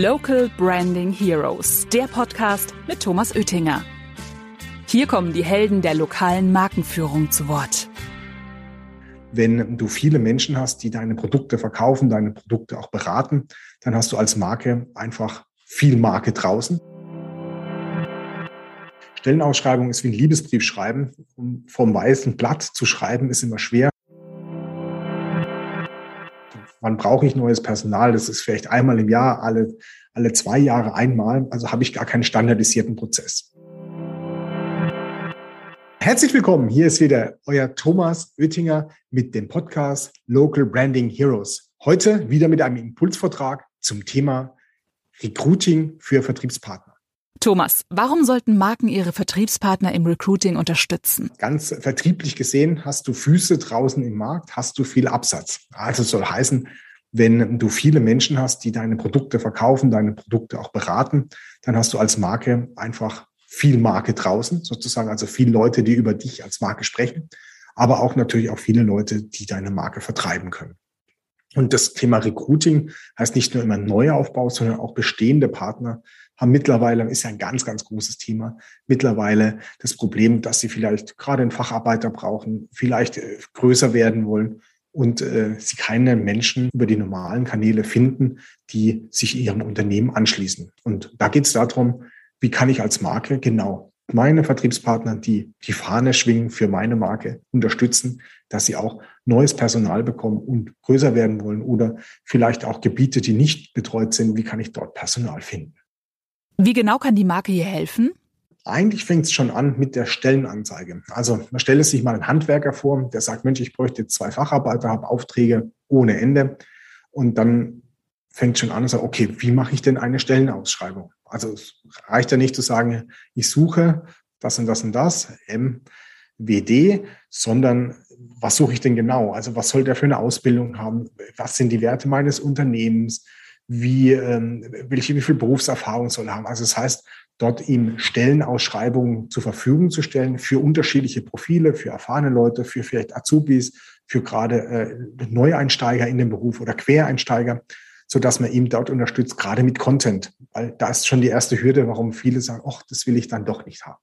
Local Branding Heroes, der Podcast mit Thomas Oettinger. Hier kommen die Helden der lokalen Markenführung zu Wort. Wenn du viele Menschen hast, die deine Produkte verkaufen, deine Produkte auch beraten, dann hast du als Marke einfach viel Marke draußen. Stellenausschreibung ist wie ein Liebesbrief schreiben. Um vom weißen Blatt zu schreiben ist immer schwer. Wann brauche ich neues Personal? Das ist vielleicht einmal im Jahr, alle, alle zwei Jahre einmal. Also habe ich gar keinen standardisierten Prozess. Herzlich willkommen. Hier ist wieder euer Thomas Oettinger mit dem Podcast Local Branding Heroes. Heute wieder mit einem Impulsvortrag zum Thema Recruiting für Vertriebspartner. Thomas, warum sollten Marken ihre Vertriebspartner im Recruiting unterstützen? Ganz vertrieblich gesehen, hast du Füße draußen im Markt, hast du viel Absatz. Also soll heißen, wenn du viele Menschen hast, die deine Produkte verkaufen, deine Produkte auch beraten, dann hast du als Marke einfach viel Marke draußen, sozusagen, also viele Leute, die über dich als Marke sprechen, aber auch natürlich auch viele Leute, die deine Marke vertreiben können. Und das Thema Recruiting heißt nicht nur immer Neuaufbau, sondern auch bestehende Partner haben mittlerweile, ist ja ein ganz, ganz großes Thema, mittlerweile das Problem, dass sie vielleicht gerade einen Facharbeiter brauchen, vielleicht äh, größer werden wollen und äh, sie keine Menschen über die normalen Kanäle finden, die sich ihrem Unternehmen anschließen. Und da geht es darum, wie kann ich als Marke genau meine Vertriebspartner, die die Fahne schwingen für meine Marke, unterstützen, dass sie auch neues Personal bekommen und größer werden wollen oder vielleicht auch Gebiete, die nicht betreut sind, wie kann ich dort Personal finden. Wie genau kann die Marke hier helfen? Eigentlich fängt es schon an mit der Stellenanzeige. Also man stelle sich mal einen Handwerker vor, der sagt, Mensch, ich bräuchte zwei Facharbeiter, habe Aufträge ohne Ende. Und dann fängt schon an und sagt, okay, wie mache ich denn eine Stellenausschreibung? Also es reicht ja nicht zu sagen, ich suche das und das und das, MWD, sondern was suche ich denn genau? Also was soll der für eine Ausbildung haben? Was sind die Werte meines Unternehmens? Wie, ähm, welche, wie viel Berufserfahrung soll er haben. Also das heißt, dort ihm Stellenausschreibungen zur Verfügung zu stellen für unterschiedliche Profile, für erfahrene Leute, für vielleicht Azubis, für gerade äh, Neueinsteiger in den Beruf oder Quereinsteiger, so dass man ihm dort unterstützt, gerade mit Content. Weil da ist schon die erste Hürde, warum viele sagen, ach, das will ich dann doch nicht haben.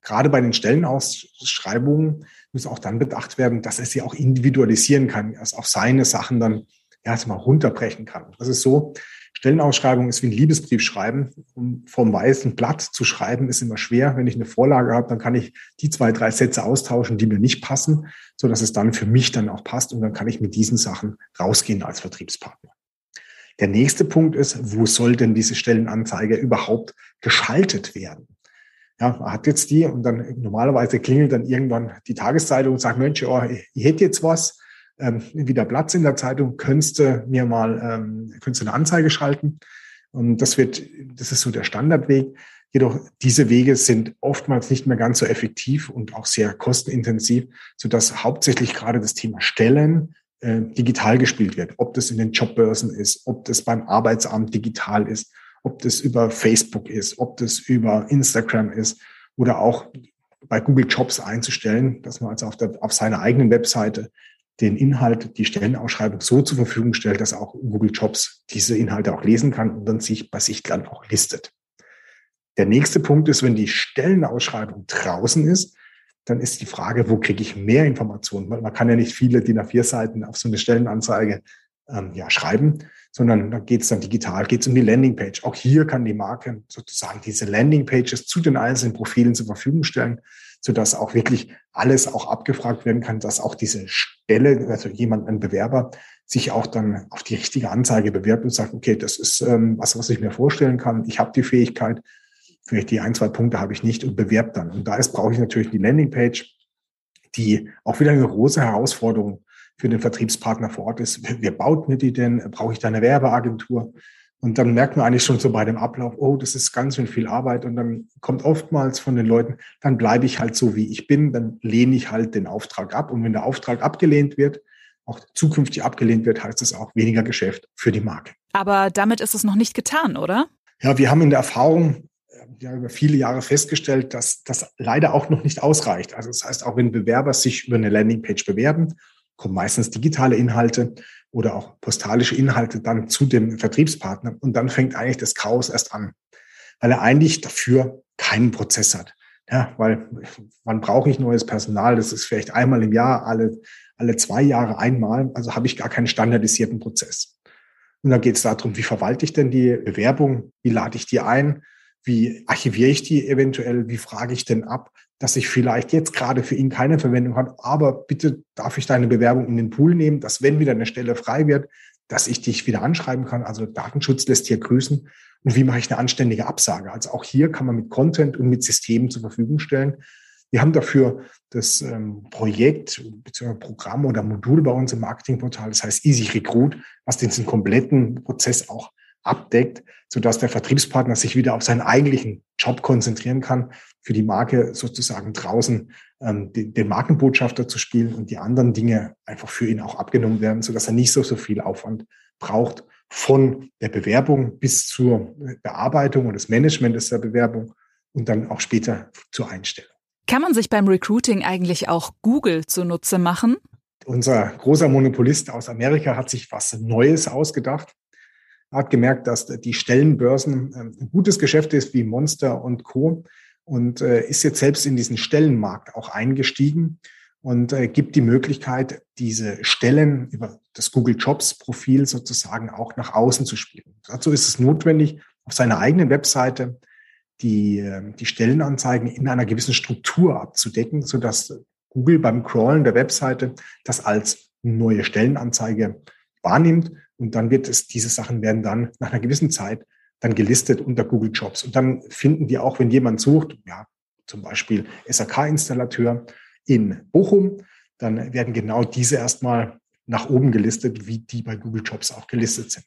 Gerade bei den Stellenausschreibungen muss auch dann bedacht werden, dass er sie auch individualisieren kann, also auf seine Sachen dann ja, mal runterbrechen kann. Das ist so, Stellenausschreibung ist wie ein Liebesbrief schreiben. Um vom weißen Blatt zu schreiben, ist immer schwer. Wenn ich eine Vorlage habe, dann kann ich die zwei, drei Sätze austauschen, die mir nicht passen, so dass es dann für mich dann auch passt. Und dann kann ich mit diesen Sachen rausgehen als Vertriebspartner. Der nächste Punkt ist, wo soll denn diese Stellenanzeige überhaupt geschaltet werden? Ja, man hat jetzt die und dann normalerweise klingelt dann irgendwann die Tageszeitung und sagt, Mensch, oh, ich hätte jetzt was ähm, wieder Platz in der Zeitung, könntest du mir mal, ähm, könntest du eine Anzeige schalten. Und das wird, das ist so der Standardweg. Jedoch diese Wege sind oftmals nicht mehr ganz so effektiv und auch sehr kostenintensiv, so dass hauptsächlich gerade das Thema Stellen äh, digital gespielt wird. Ob das in den Jobbörsen ist, ob das beim Arbeitsamt digital ist, ob das über Facebook ist, ob das über Instagram ist oder auch bei Google Jobs einzustellen, dass man also auf, der, auf seiner eigenen Webseite den Inhalt, die Stellenausschreibung so zur Verfügung stellt, dass auch Google Jobs diese Inhalte auch lesen kann und dann sich bei sich dann auch listet. Der nächste Punkt ist, wenn die Stellenausschreibung draußen ist, dann ist die Frage, wo kriege ich mehr Informationen? Man kann ja nicht viele DIN A4 Seiten auf so eine Stellenanzeige ähm, ja, schreiben, sondern da geht es dann digital, geht es um die Landingpage. Auch hier kann die Marke sozusagen diese Landingpages zu den einzelnen Profilen zur Verfügung stellen sodass auch wirklich alles auch abgefragt werden kann, dass auch diese Stelle, also jemand, ein Bewerber, sich auch dann auf die richtige Anzeige bewirbt und sagt, okay, das ist ähm, was, was ich mir vorstellen kann. Ich habe die Fähigkeit, vielleicht die ein, zwei Punkte habe ich nicht und bewerbt dann. Und da ist, brauche ich natürlich die Landingpage, die auch wieder eine große Herausforderung für den Vertriebspartner vor Ort ist. Wer baut mir die denn? Brauche ich da eine Werbeagentur? Und dann merkt man eigentlich schon so bei dem Ablauf, oh, das ist ganz schön viel Arbeit. Und dann kommt oftmals von den Leuten, dann bleibe ich halt so, wie ich bin, dann lehne ich halt den Auftrag ab. Und wenn der Auftrag abgelehnt wird, auch zukünftig abgelehnt wird, heißt es auch weniger Geschäft für die Marke. Aber damit ist es noch nicht getan, oder? Ja, wir haben in der Erfahrung äh, ja, über viele Jahre festgestellt, dass das leider auch noch nicht ausreicht. Also das heißt, auch wenn Bewerber sich über eine Landingpage bewerben, kommen meistens digitale Inhalte oder auch postalische Inhalte dann zu dem Vertriebspartner. Und dann fängt eigentlich das Chaos erst an, weil er eigentlich dafür keinen Prozess hat. Ja, weil wann brauche ich neues Personal? Das ist vielleicht einmal im Jahr, alle, alle zwei Jahre einmal. Also habe ich gar keinen standardisierten Prozess. Und dann geht es darum, wie verwalte ich denn die Bewerbung? Wie lade ich die ein? Wie archiviere ich die eventuell? Wie frage ich denn ab, dass ich vielleicht jetzt gerade für ihn keine Verwendung habe, aber bitte darf ich deine Bewerbung in den Pool nehmen, dass wenn wieder eine Stelle frei wird, dass ich dich wieder anschreiben kann. Also Datenschutz lässt hier grüßen. Und wie mache ich eine anständige Absage? Also auch hier kann man mit Content und mit Systemen zur Verfügung stellen. Wir haben dafür das ähm, Projekt bzw. Programm oder Modul bei uns im Marketingportal, das heißt Easy Recruit, was diesen kompletten Prozess auch abdeckt, sodass der Vertriebspartner sich wieder auf seinen eigentlichen Job konzentrieren kann, für die Marke sozusagen draußen ähm, den, den Markenbotschafter zu spielen und die anderen Dinge einfach für ihn auch abgenommen werden, sodass er nicht so, so viel Aufwand braucht von der Bewerbung bis zur Bearbeitung und des Managements der Bewerbung und dann auch später zur Einstellung. Kann man sich beim Recruiting eigentlich auch Google zunutze machen? Unser großer Monopolist aus Amerika hat sich was Neues ausgedacht hat gemerkt, dass die Stellenbörsen ähm, ein gutes Geschäft ist wie Monster und Co. und äh, ist jetzt selbst in diesen Stellenmarkt auch eingestiegen und äh, gibt die Möglichkeit, diese Stellen über das Google Jobs Profil sozusagen auch nach außen zu spielen. Dazu ist es notwendig, auf seiner eigenen Webseite die, ähm, die Stellenanzeigen in einer gewissen Struktur abzudecken, sodass Google beim Crawlen der Webseite das als neue Stellenanzeige wahrnimmt und dann wird es, diese Sachen werden dann nach einer gewissen Zeit dann gelistet unter Google Jobs. Und dann finden die auch, wenn jemand sucht, ja, zum Beispiel SAK-Installateur in Bochum, dann werden genau diese erstmal nach oben gelistet, wie die bei Google Jobs auch gelistet sind.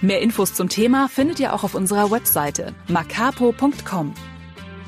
Mehr Infos zum Thema findet ihr auch auf unserer Webseite macapo.com.